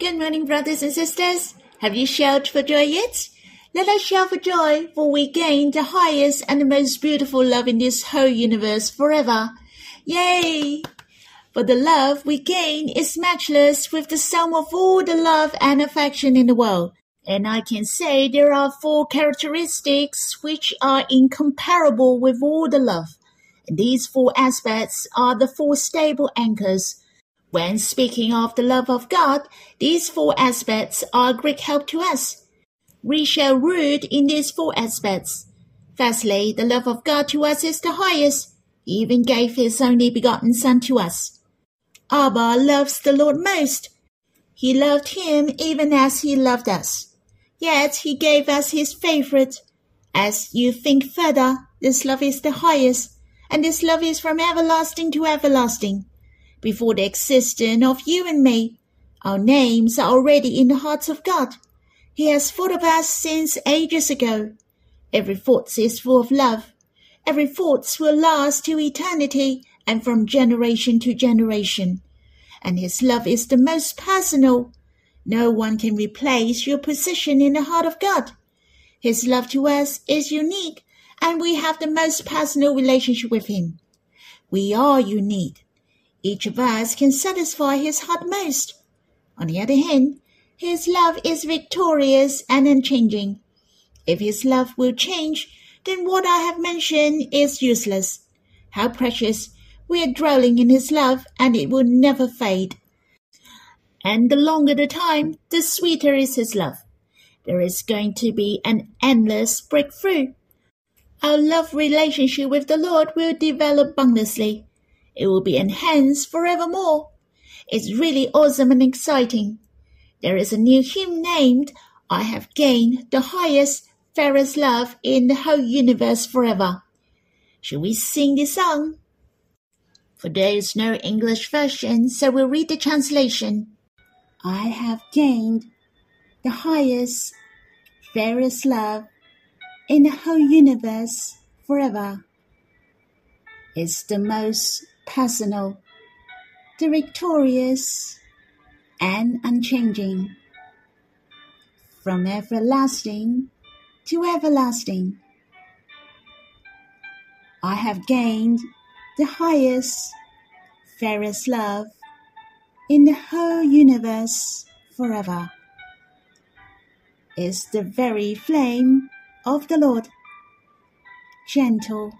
Good morning, brothers and sisters. Have you shouted for joy yet? Let us shout for joy, for we gain the highest and the most beautiful love in this whole universe forever. Yay! For the love we gain is matchless with the sum of all the love and affection in the world. And I can say there are four characteristics which are incomparable with all the love. These four aspects are the four stable anchors. When speaking of the love of God, these four aspects are a great help to us. We shall root in these four aspects. Firstly, the love of God to us is the highest. He even gave his only begotten Son to us. Abba loves the Lord most. He loved him even as he loved us. Yet he gave us his favorite. As you think further, this love is the highest, and this love is from everlasting to everlasting. Before the existence of you and me, our names are already in the hearts of God. He has thought of us since ages ago. Every thought is full of love. Every thought will last to eternity and from generation to generation. And his love is the most personal, no one can replace your position in the heart of God. His love to us is unique, and we have the most personal relationship with Him. We are unique. Each of us can satisfy His heart most. On the other hand, His love is victorious and unchanging. If His love will change, then what I have mentioned is useless. How precious! We are dwelling in His love, and it will never fade and the longer the time, the sweeter is his love. There is going to be an endless breakthrough. Our love relationship with the Lord will develop boundlessly. It will be enhanced forevermore. It's really awesome and exciting. There is a new hymn named I have gained the highest, fairest love in the whole universe forever. Shall we sing this song? For there is no English version, so we'll read the translation. I have gained the highest, fairest love in the whole universe forever. It's the most personal, victorious, and unchanging. From everlasting to everlasting. I have gained the highest, fairest love in the whole universe forever is the very flame of the Lord, gentle,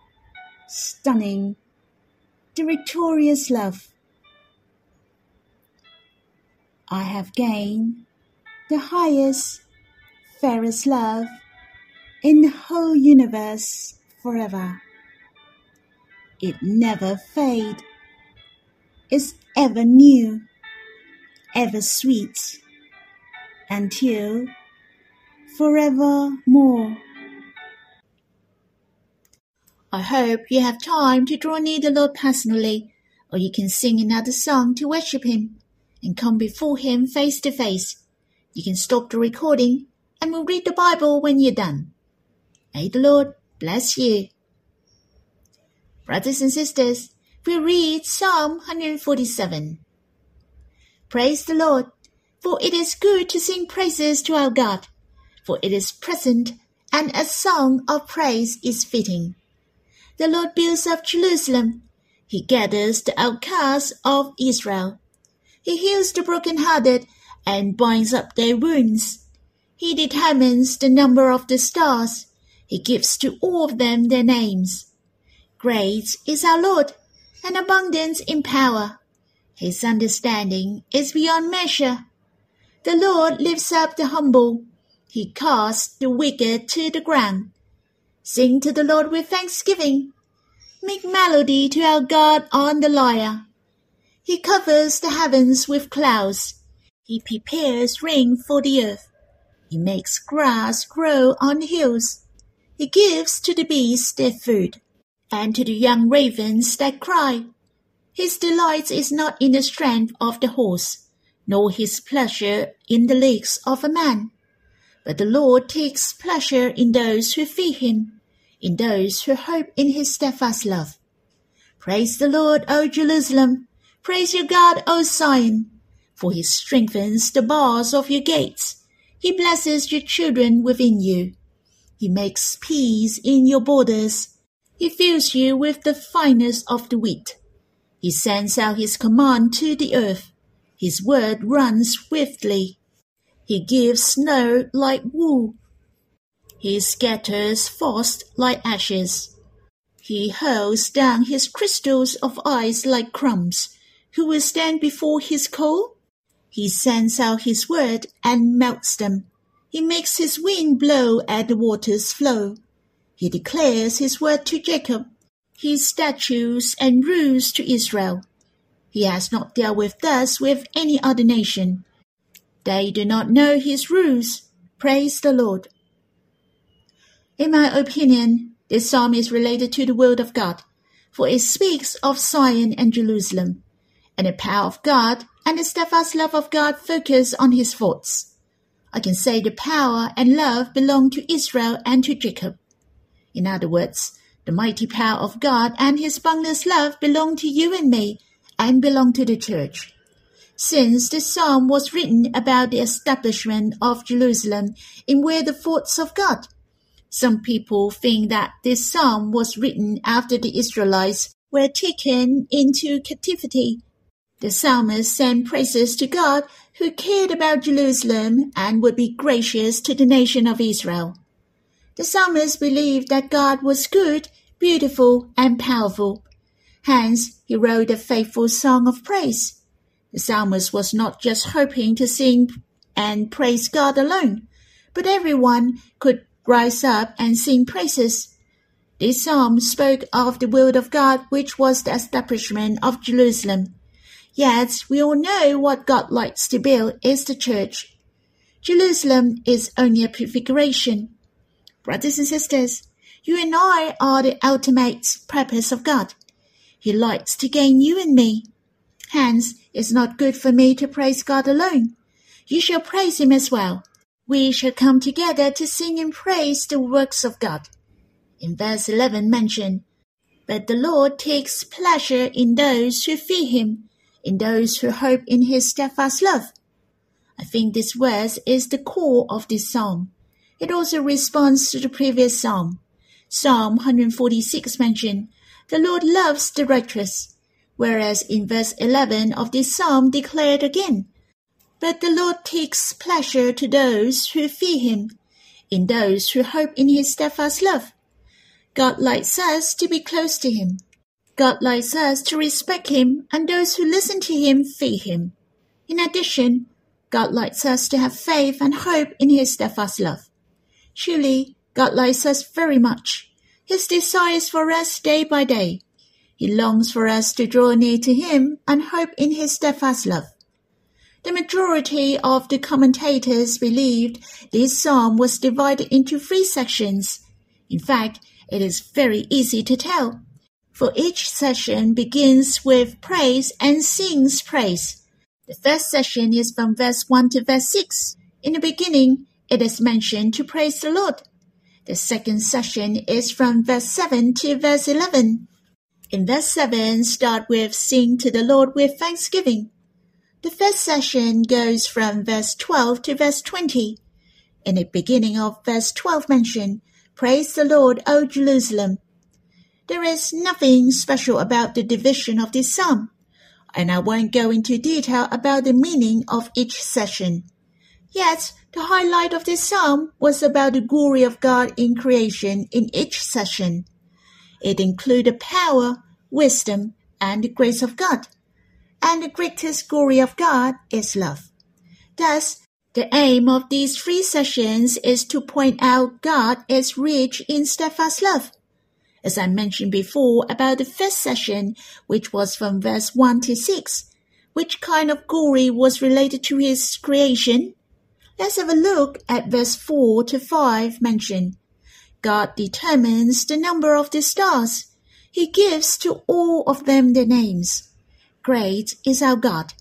stunning, victorious love. I have gained the highest, fairest love in the whole universe forever. It never fades, is ever new ever sweet, until forevermore. I hope you have time to draw near the Lord personally, or you can sing another song to worship Him and come before Him face to face. You can stop the recording and we'll read the Bible when you're done. May the Lord bless you. Brothers and sisters, we read Psalm 147. Praise the Lord, for it is good to sing praises to our God, for it is present, and a song of praise is fitting. The Lord builds up Jerusalem. He gathers the outcasts of Israel. He heals the broken-hearted and binds up their wounds. He determines the number of the stars. He gives to all of them their names. Great is our Lord, and abundant in power. His understanding is beyond measure. The Lord lifts up the humble. He casts the wicked to the ground. Sing to the Lord with thanksgiving. Make melody to our God on the lyre. He covers the heavens with clouds. He prepares rain for the earth. He makes grass grow on the hills. He gives to the beasts their food, and to the young ravens that cry. His delight is not in the strength of the horse, nor his pleasure in the legs of a man. But the Lord takes pleasure in those who fear him, in those who hope in his steadfast love. Praise the Lord, O Jerusalem. Praise your God, O Zion. for he strengthens the bars of your gates. He blesses your children within you. He makes peace in your borders. He fills you with the finest of the wheat. He sends out his command to the earth. His word runs swiftly. He gives snow like wool. He scatters frost like ashes. He hurls down his crystals of ice like crumbs. Who will stand before his coal? He sends out his word and melts them. He makes his wind blow at the waters flow. He declares his word to Jacob, his statutes and rules to Israel. He has not dealt with thus with any other nation. They do not know his rules. Praise the Lord. In my opinion, this psalm is related to the word of God, for it speaks of Zion and Jerusalem, and the power of God and the steadfast love of God focus on his thoughts. I can say the power and love belong to Israel and to Jacob. In other words, the mighty power of God and his boundless love belong to you and me and belong to the church. Since this psalm was written about the establishment of Jerusalem in where the thoughts of God, some people think that this psalm was written after the Israelites were taken into captivity the psalmist sang praises to God who cared about Jerusalem and would be gracious to the nation of Israel. The psalmist believed that God was good, beautiful, and powerful. Hence, he wrote a faithful song of praise. The psalmist was not just hoping to sing and praise God alone, but everyone could rise up and sing praises. This psalm spoke of the will of God, which was the establishment of Jerusalem. Yet we all know what God likes to build is the church. Jerusalem is only a prefiguration. Brothers and sisters, you and I are the ultimate purpose of God. He likes to gain you and me. Hence, it's not good for me to praise God alone. You shall praise Him as well. We shall come together to sing and praise the works of God. In verse 11 mentioned, But the Lord takes pleasure in those who fear Him in those who hope in his steadfast love. I think this verse is the core of this psalm. It also responds to the previous psalm. Psalm 146 mentioned, the Lord loves the righteous, whereas in verse 11 of this psalm declared again, but the Lord takes pleasure to those who fear him, in those who hope in his steadfast love. God likes us to be close to him. God likes us to respect Him, and those who listen to Him fear Him. In addition, God likes us to have faith and hope in His steadfast love. Truly, God likes us very much. His desire is for us day by day. He longs for us to draw near to Him and hope in His steadfast love. The majority of the commentators believed this psalm was divided into three sections. In fact, it is very easy to tell for each session begins with praise and sings praise. The first session is from verse 1 to verse 6. In the beginning, it is mentioned to praise the Lord. The second session is from verse 7 to verse 11. In verse 7, start with sing to the Lord with thanksgiving. The first session goes from verse 12 to verse 20. In the beginning of verse 12 mention, Praise the Lord, O Jerusalem. There is nothing special about the division of this psalm, and I won't go into detail about the meaning of each session. Yet, the highlight of this psalm was about the glory of God in creation in each session. It included power, wisdom, and the grace of God. And the greatest glory of God is love. Thus, the aim of these three sessions is to point out God is rich in steadfast love as I mentioned before about the first session, which was from verse 1 to 6, which kind of glory was related to his creation? Let's have a look at verse 4 to 5 mentioned. God determines the number of the stars. He gives to all of them their names. Great is our God,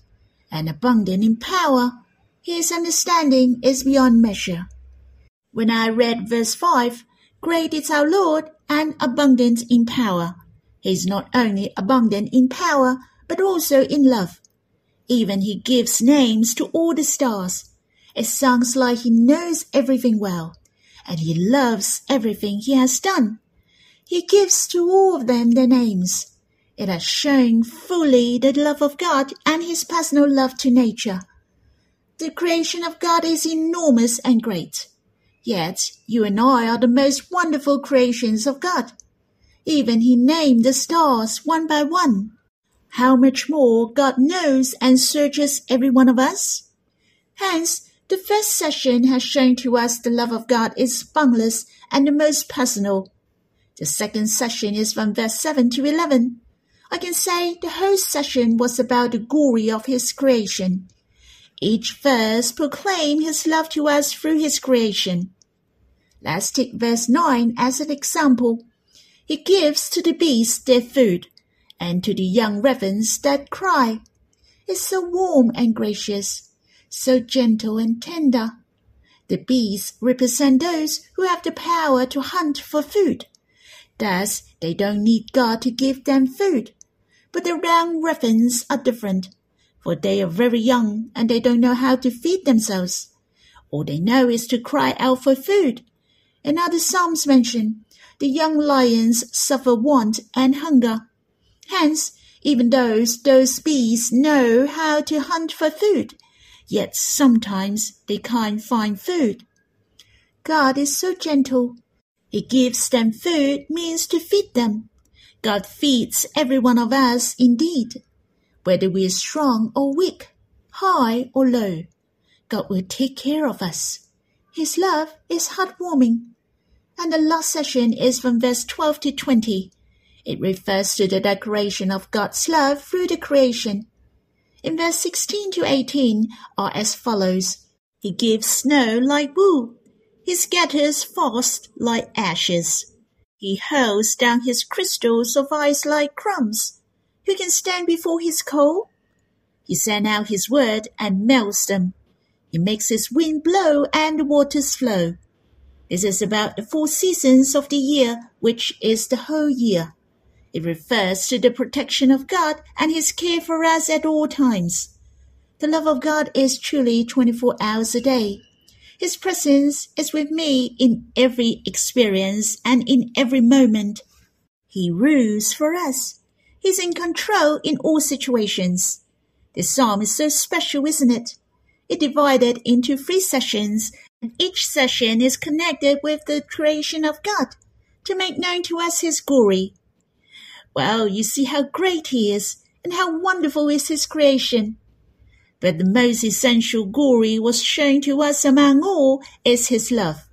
and abundant in power. His understanding is beyond measure. When I read verse 5, Great is our Lord and abundant in power. He is not only abundant in power, but also in love. Even he gives names to all the stars. It sounds like he knows everything well, and he loves everything he has done. He gives to all of them their names. It has shown fully the love of God and his personal love to nature. The creation of God is enormous and great. Yet you and I are the most wonderful creations of God. Even he named the stars one by one. How much more God knows and searches every one of us? Hence, the first session has shown to us the love of God is boundless and the most personal. The second session is from verse 7 to 11. I can say the whole session was about the glory of His creation. Each verse proclaimed His love to us through His creation. Let's take verse 9 as an example. He gives to the beasts their food, and to the young ravens that cry. It's so warm and gracious, so gentle and tender. The bees represent those who have the power to hunt for food. Thus, they don't need God to give them food. But the young ravens are different, for they are very young and they don't know how to feed themselves. All they know is to cry out for food. And other Psalms mention the young lions suffer want and hunger. Hence, even those those bees know how to hunt for food, yet sometimes they can't find food. God is so gentle. He gives them food means to feed them. God feeds every one of us indeed. Whether we are strong or weak, high or low, God will take care of us. His love is heartwarming. And the last session is from verse 12 to 20. It refers to the declaration of God's love through the creation. In verse 16 to 18 are as follows. He gives snow like wool. He scatters frost like ashes. He hurls down his crystals of ice like crumbs. Who can stand before his cold? He sends out his word and melts them. He makes his wind blow and the waters flow. This is about the four seasons of the year, which is the whole year. It refers to the protection of God and his care for us at all times. The love of God is truly 24 hours a day. His presence is with me in every experience and in every moment. He rules for us. He's in control in all situations. This psalm is so special, isn't it? It divided into three sessions, and each session is connected with the creation of God to make known to us His glory. Well, you see how great He is and how wonderful is His creation. But the most essential glory was shown to us among all is His love.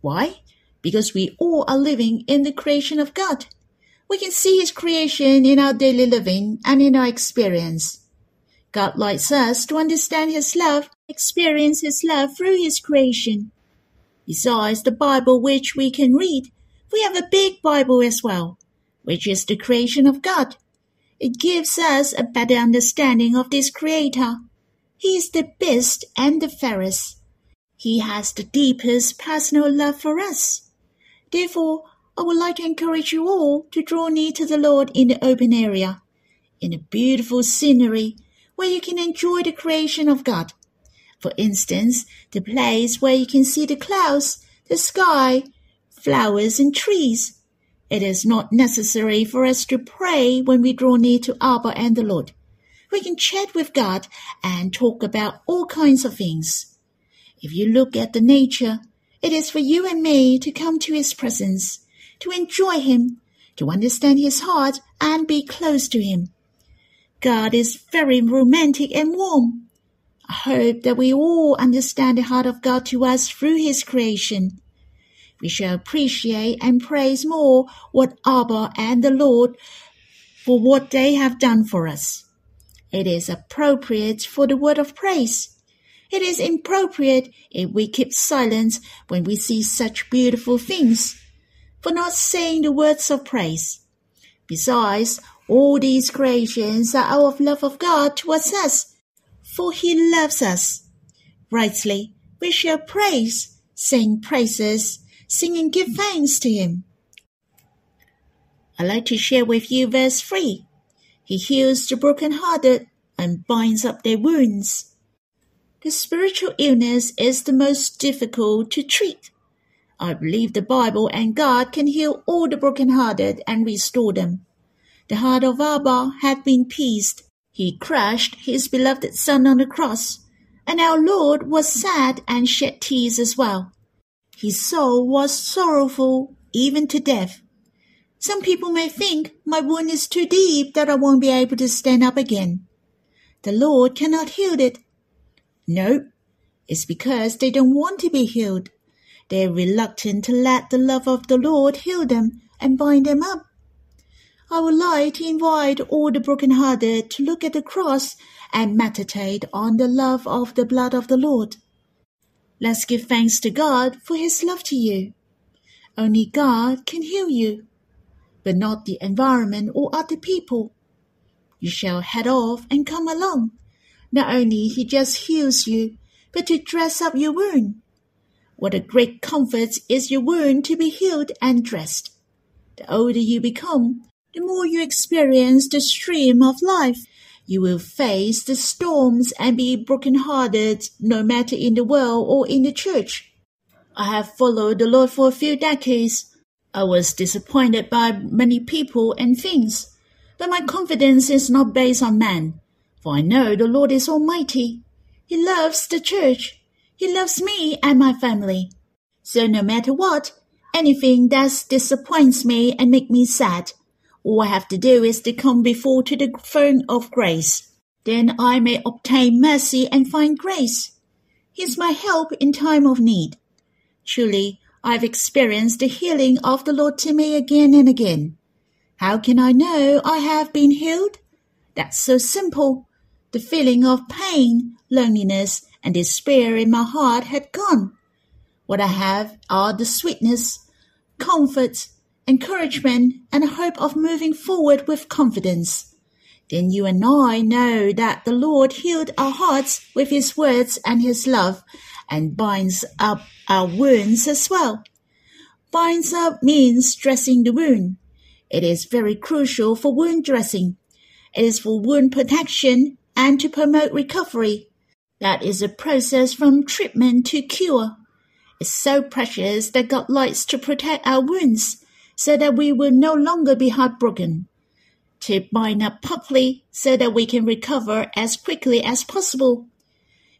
Why? Because we all are living in the creation of God. We can see His creation in our daily living and in our experience. God likes us to understand His love, experience His love through His creation. Besides the Bible which we can read, we have a big Bible as well, which is the creation of God. It gives us a better understanding of this Creator. He is the best and the fairest. He has the deepest personal love for us. Therefore, I would like to encourage you all to draw near to the Lord in the open area, in a beautiful scenery where you can enjoy the creation of God. For instance, the place where you can see the clouds, the sky, flowers, and trees. It is not necessary for us to pray when we draw near to Abba and the Lord. We can chat with God and talk about all kinds of things. If you look at the nature, it is for you and me to come to His presence, to enjoy Him, to understand His heart and be close to Him. God is very romantic and warm. I hope that we all understand the heart of God to us through His creation we shall appreciate and praise more what Abba and the Lord for what they have done for us. It is appropriate for the word of praise. It is inappropriate if we keep silence when we see such beautiful things, for not saying the words of praise. Besides, all these creations are out of love of God towards us, for He loves us. Rightly, we shall praise, sing praises, sing and give thanks to him. I'd like to share with you verse 3. He heals the brokenhearted and binds up their wounds. The spiritual illness is the most difficult to treat. I believe the Bible and God can heal all the brokenhearted and restore them. The heart of Abba had been pierced. He crushed his beloved Son on the cross, and our Lord was sad and shed tears as well. His soul was sorrowful even to death. Some people may think my wound is too deep that I won't be able to stand up again. The Lord cannot heal it. No, it's because they don't want to be healed. They're reluctant to let the love of the Lord heal them and bind them up. I would like to invite all the broken-hearted to look at the cross and meditate on the love of the blood of the Lord. Let's give thanks to God for his love to you. Only God can heal you, but not the environment or other people. You shall head off and come along. Not only he just heals you, but to dress up your wound. What a great comfort is your wound to be healed and dressed. The older you become, the more you experience the stream of life. You will face the storms and be broken-hearted no matter in the world or in the church. I have followed the Lord for a few decades. I was disappointed by many people and things, but my confidence is not based on man, for I know the Lord is almighty. He loves the church. He loves me and my family. So no matter what, anything that disappoints me and make me sad, all I have to do is to come before to the throne of grace. Then I may obtain mercy and find grace. He is my help in time of need. Truly, I've experienced the healing of the Lord to me again and again. How can I know I have been healed? That's so simple. The feeling of pain, loneliness, and despair in my heart had gone. What I have are the sweetness, comfort, encouragement, and a hope of moving forward with confidence. Then you and I know that the Lord healed our hearts with His words and His love and binds up our wounds as well. Binds up means dressing the wound. It is very crucial for wound dressing. It is for wound protection and to promote recovery. That is a process from treatment to cure. It's so precious that God likes to protect our wounds so that we will no longer be heartbroken. To bind up properly so that we can recover as quickly as possible.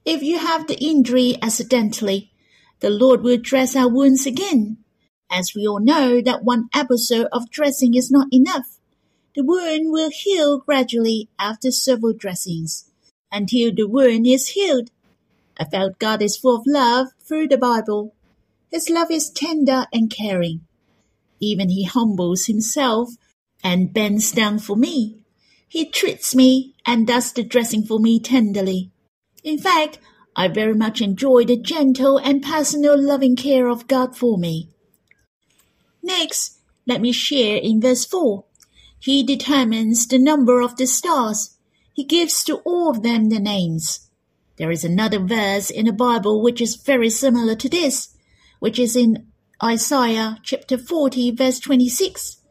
If you have the injury accidentally, the Lord will dress our wounds again. As we all know that one episode of dressing is not enough. The wound will heal gradually after several dressings until the wound is healed. I felt God is full of love through the Bible. His love is tender and caring. Even he humbles himself and bends down for me. He treats me and does the dressing for me tenderly. In fact, I very much enjoy the gentle and personal loving care of God for me. Next, let me share in verse 4. He determines the number of the stars. He gives to all of them the names. There is another verse in the Bible which is very similar to this, which is in Isaiah chapter 40 verse 26.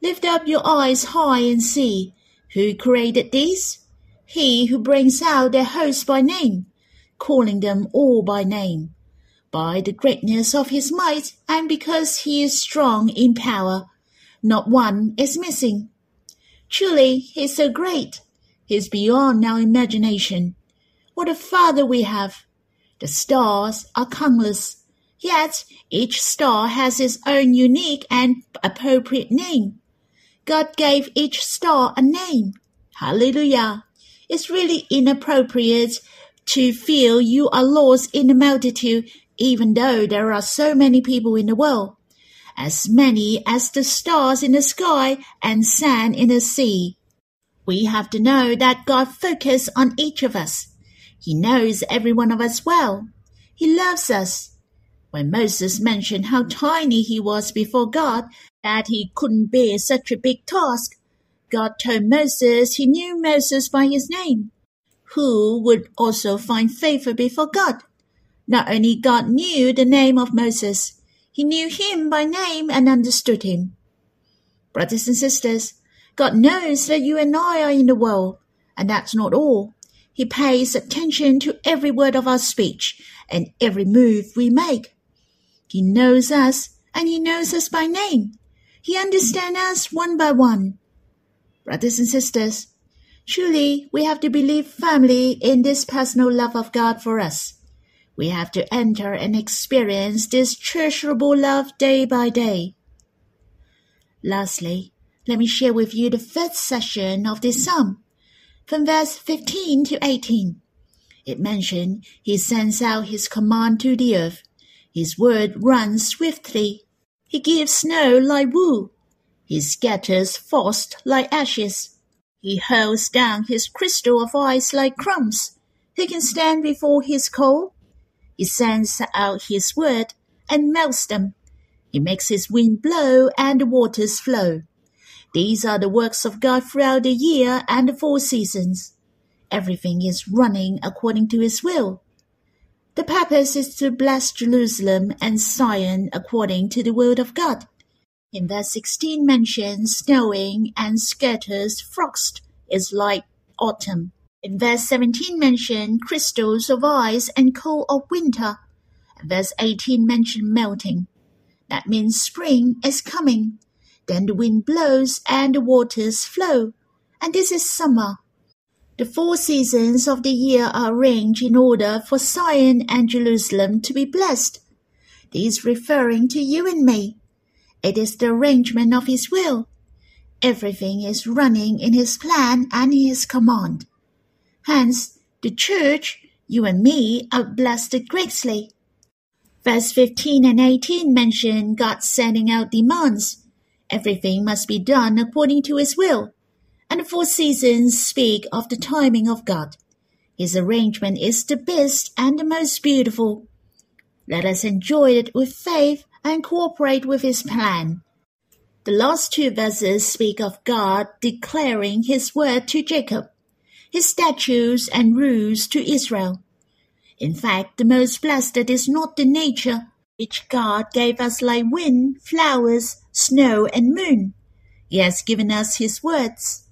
Lift up your eyes high and see who created these? He who brings out their hosts by name, calling them all by name, by the greatness of his might and because he is strong in power. Not one is missing. Truly, he is so great. He is beyond our imagination. What a father we have! The stars are countless Yet each star has its own unique and appropriate name. God gave each star a name. Hallelujah. It's really inappropriate to feel you are lost in the multitude even though there are so many people in the world. As many as the stars in the sky and sand in the sea. We have to know that God focuses on each of us. He knows every one of us well. He loves us. When Moses mentioned how tiny he was before God, that he couldn't bear such a big task, God told Moses he knew Moses by his name, who would also find favor before God. Not only God knew the name of Moses, he knew him by name and understood him. Brothers and sisters, God knows that you and I are in the world, And that's not all. He pays attention to every word of our speech and every move we make. He knows us and he knows us by name. He understands us one by one. Brothers and sisters, truly we have to believe firmly in this personal love of God for us. We have to enter and experience this treasurable love day by day. Lastly, let me share with you the first section of this psalm, from verse 15 to 18. It mentioned he sends out his command to the earth. His word runs swiftly. He gives snow like wool. He scatters frost like ashes. He hurls down his crystal of ice like crumbs. Who can stand before his cold? He sends out his word and melts them. He makes his wind blow and the waters flow. These are the works of God throughout the year and the four seasons. Everything is running according to his will. The purpose is to bless Jerusalem and Zion according to the word of God. In verse 16 mentions snowing and scatters frost is like autumn. In verse 17 mention crystals of ice and cold of winter. Verse 18 mention melting. That means spring is coming. Then the wind blows and the waters flow. And this is summer. The four seasons of the year are arranged in order for Zion and Jerusalem to be blessed. These referring to you and me. It is the arrangement of His will. Everything is running in His plan and His command. Hence, the church, you and me, are blessed greatly. Verse 15 and 18 mention God sending out demands. Everything must be done according to his will. And the four seasons speak of the timing of God. His arrangement is the best and the most beautiful. Let us enjoy it with faith and cooperate with his plan. The last two verses speak of God declaring his word to Jacob, his statutes and rules to Israel. In fact, the most blessed is not the nature which God gave us like wind, flowers, snow, and moon. He has given us His words.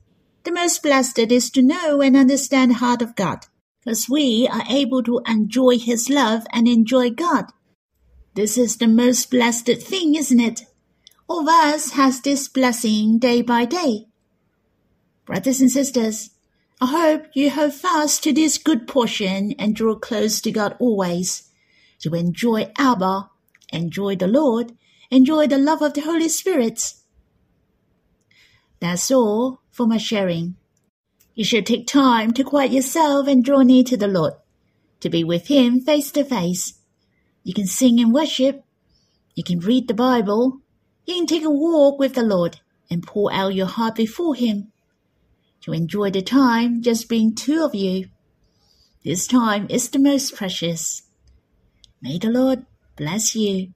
The most blessed is to know and understand the heart of God, because we are able to enjoy His love and enjoy God. This is the most blessed thing, isn't it? All of us has this blessing day by day. Brothers and sisters, I hope you hold fast to this good portion and draw close to God always. To enjoy Abba, enjoy the Lord, enjoy the love of the Holy Spirit. That's all for my sharing. You should take time to quiet yourself and draw near to the Lord, to be with Him face to face. You can sing and worship. You can read the Bible. You can take a walk with the Lord and pour out your heart before Him. To enjoy the time just being two of you. This time is the most precious. May the Lord bless you.